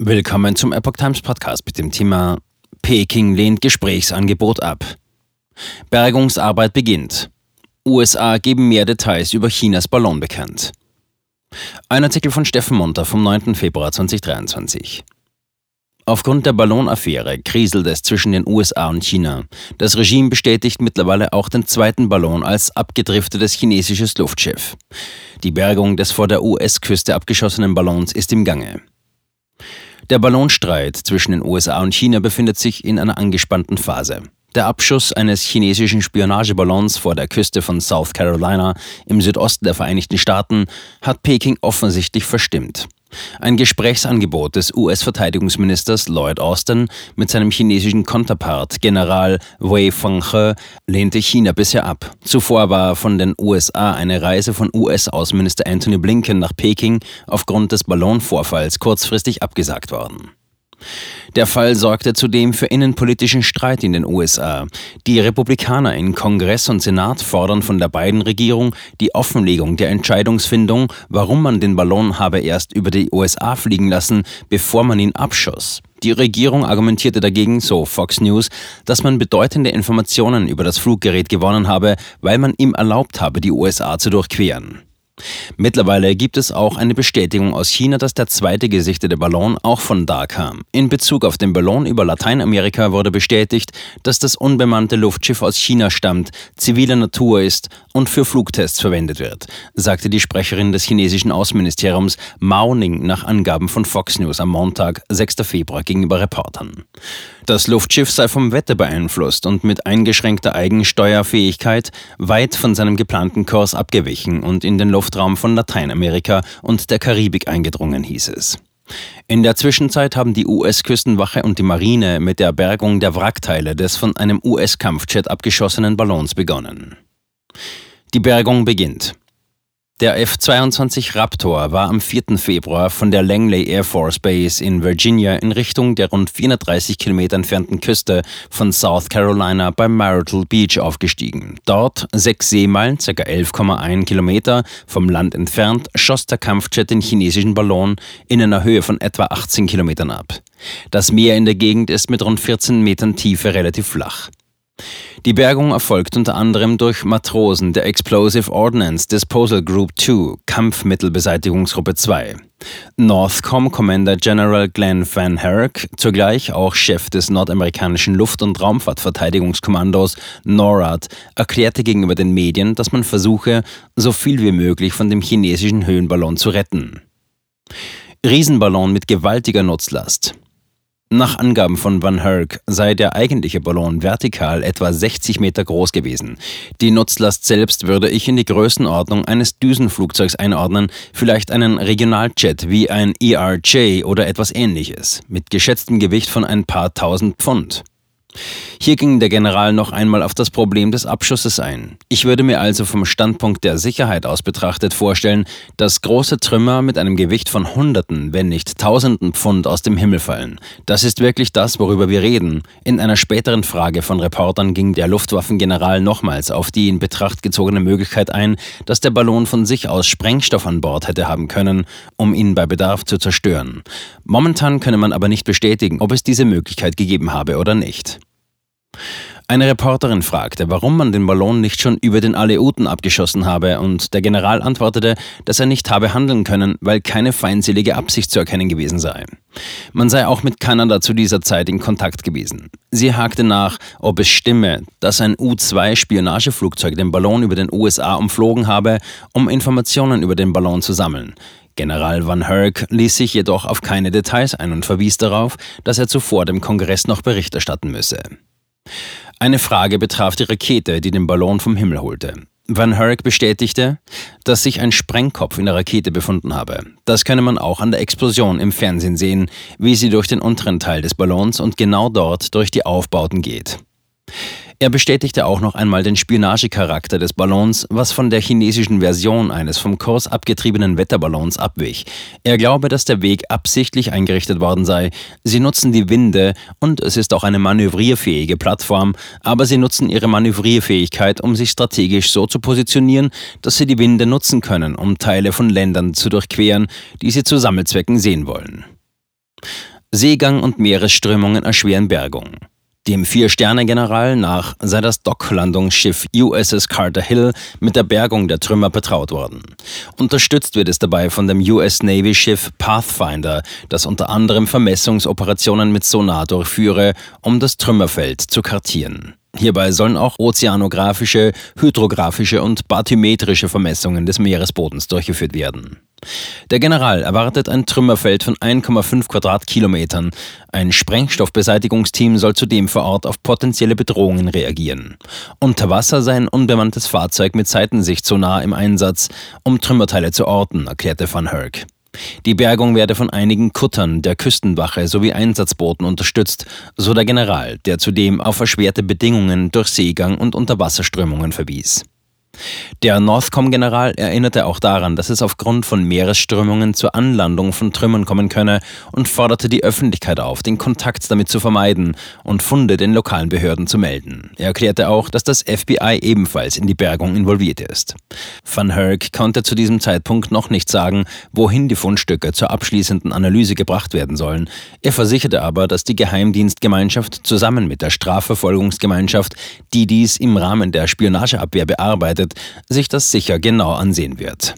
Willkommen zum Epoch Times Podcast mit dem Thema Peking lehnt Gesprächsangebot ab. Bergungsarbeit beginnt. USA geben mehr Details über Chinas Ballon bekannt. Ein Artikel von Steffen Munter vom 9. Februar 2023. Aufgrund der Ballonaffäre kriselt es zwischen den USA und China. Das Regime bestätigt mittlerweile auch den zweiten Ballon als abgedriftetes chinesisches Luftschiff. Die Bergung des vor der US-Küste abgeschossenen Ballons ist im Gange. Der Ballonstreit zwischen den USA und China befindet sich in einer angespannten Phase. Der Abschuss eines chinesischen Spionageballons vor der Küste von South Carolina im Südosten der Vereinigten Staaten hat Peking offensichtlich verstimmt. Ein Gesprächsangebot des US-Verteidigungsministers Lloyd Austin mit seinem chinesischen Konterpart General Wei Fenghe lehnte China bisher ab. Zuvor war von den USA eine Reise von US-Außenminister Anthony Blinken nach Peking aufgrund des Ballonvorfalls kurzfristig abgesagt worden. Der Fall sorgte zudem für innenpolitischen Streit in den USA. Die Republikaner in Kongress und Senat fordern von der beiden Regierung die Offenlegung der Entscheidungsfindung, warum man den Ballon habe erst über die USA fliegen lassen, bevor man ihn abschoss. Die Regierung argumentierte dagegen, so Fox News, dass man bedeutende Informationen über das Fluggerät gewonnen habe, weil man ihm erlaubt habe, die USA zu durchqueren. Mittlerweile gibt es auch eine Bestätigung aus China, dass der zweite gesichtete Ballon auch von da kam. In Bezug auf den Ballon über Lateinamerika wurde bestätigt, dass das unbemannte Luftschiff aus China stammt, ziviler Natur ist und für Flugtests verwendet wird, sagte die Sprecherin des chinesischen Außenministeriums Mao Ning nach Angaben von Fox News am Montag, 6. Februar gegenüber Reportern. Das Luftschiff sei vom Wetter beeinflusst und mit eingeschränkter Eigensteuerfähigkeit weit von seinem geplanten Kurs abgewichen und in den Luftraum von Lateinamerika und der Karibik eingedrungen, hieß es. In der Zwischenzeit haben die US-Küstenwache und die Marine mit der Bergung der Wrackteile des von einem US-Kampfjet abgeschossenen Ballons begonnen. Die Bergung beginnt. Der F-22 Raptor war am 4. Februar von der Langley Air Force Base in Virginia in Richtung der rund 430 Kilometer entfernten Küste von South Carolina bei Marital Beach aufgestiegen. Dort, sechs Seemeilen, ca. 11,1 Kilometer vom Land entfernt, schoss der Kampfjet den chinesischen Ballon in einer Höhe von etwa 18 Kilometern ab. Das Meer in der Gegend ist mit rund 14 Metern Tiefe relativ flach. Die Bergung erfolgt unter anderem durch Matrosen der Explosive Ordnance Disposal Group 2, Kampfmittelbeseitigungsgruppe 2. Northcom Commander General Glenn Van Herk, zugleich auch Chef des nordamerikanischen Luft- und Raumfahrtverteidigungskommandos NORAD, erklärte gegenüber den Medien, dass man versuche, so viel wie möglich von dem chinesischen Höhenballon zu retten. Riesenballon mit gewaltiger Nutzlast. Nach Angaben von Van Herk sei der eigentliche Ballon vertikal etwa 60 Meter groß gewesen. Die Nutzlast selbst würde ich in die Größenordnung eines Düsenflugzeugs einordnen, vielleicht einen Regionaljet wie ein ERJ oder etwas ähnliches, mit geschätztem Gewicht von ein paar tausend Pfund. Hier ging der General noch einmal auf das Problem des Abschusses ein. Ich würde mir also vom Standpunkt der Sicherheit aus betrachtet vorstellen, dass große Trümmer mit einem Gewicht von Hunderten, wenn nicht Tausenden Pfund aus dem Himmel fallen. Das ist wirklich das, worüber wir reden. In einer späteren Frage von Reportern ging der Luftwaffengeneral nochmals auf die in Betracht gezogene Möglichkeit ein, dass der Ballon von sich aus Sprengstoff an Bord hätte haben können, um ihn bei Bedarf zu zerstören. Momentan könne man aber nicht bestätigen, ob es diese Möglichkeit gegeben habe oder nicht. Eine Reporterin fragte, warum man den Ballon nicht schon über den Aleuten abgeschossen habe, und der General antwortete, dass er nicht habe handeln können, weil keine feindselige Absicht zu erkennen gewesen sei. Man sei auch mit Kanada zu dieser Zeit in Kontakt gewesen. Sie hakte nach, ob es stimme, dass ein U-2-Spionageflugzeug den Ballon über den USA umflogen habe, um Informationen über den Ballon zu sammeln. General Van Herk ließ sich jedoch auf keine Details ein und verwies darauf, dass er zuvor dem Kongress noch Bericht erstatten müsse. Eine Frage betraf die Rakete, die den Ballon vom Himmel holte. Van Herk bestätigte, dass sich ein Sprengkopf in der Rakete befunden habe. Das könne man auch an der Explosion im Fernsehen sehen, wie sie durch den unteren Teil des Ballons und genau dort durch die Aufbauten geht. Er bestätigte auch noch einmal den Spionagecharakter des Ballons, was von der chinesischen Version eines vom Kurs abgetriebenen Wetterballons abwich. Er glaube, dass der Weg absichtlich eingerichtet worden sei. Sie nutzen die Winde und es ist auch eine manövrierfähige Plattform, aber sie nutzen ihre Manövrierfähigkeit, um sich strategisch so zu positionieren, dass sie die Winde nutzen können, um Teile von Ländern zu durchqueren, die sie zu Sammelzwecken sehen wollen. Seegang und Meeresströmungen erschweren Bergung. Dem Vier-Sterne-General nach sei das Docklandungsschiff USS Carter Hill mit der Bergung der Trümmer betraut worden. Unterstützt wird es dabei von dem US Navy-Schiff Pathfinder, das unter anderem Vermessungsoperationen mit Sonar durchführe, um das Trümmerfeld zu kartieren. Hierbei sollen auch ozeanografische, hydrographische und bathymetrische Vermessungen des Meeresbodens durchgeführt werden. Der General erwartet ein Trümmerfeld von 1,5 Quadratkilometern. Ein Sprengstoffbeseitigungsteam soll zudem vor Ort auf potenzielle Bedrohungen reagieren. Unter Wasser sei ein unbemanntes Fahrzeug mit Seitensichtsonar im Einsatz, um Trümmerteile zu orten, erklärte Van Herk. Die Bergung werde von einigen Kuttern der Küstenwache sowie Einsatzbooten unterstützt, so der General, der zudem auf erschwerte Bedingungen durch Seegang und Unterwasserströmungen verwies. Der Northcom-General erinnerte auch daran, dass es aufgrund von Meeresströmungen zur Anlandung von Trümmern kommen könne und forderte die Öffentlichkeit auf, den Kontakt damit zu vermeiden und Funde den lokalen Behörden zu melden. Er erklärte auch, dass das FBI ebenfalls in die Bergung involviert ist. Van Herk konnte zu diesem Zeitpunkt noch nicht sagen, wohin die Fundstücke zur abschließenden Analyse gebracht werden sollen. Er versicherte aber, dass die Geheimdienstgemeinschaft zusammen mit der Strafverfolgungsgemeinschaft, die dies im Rahmen der Spionageabwehr bearbeitet, sich das sicher genau ansehen wird.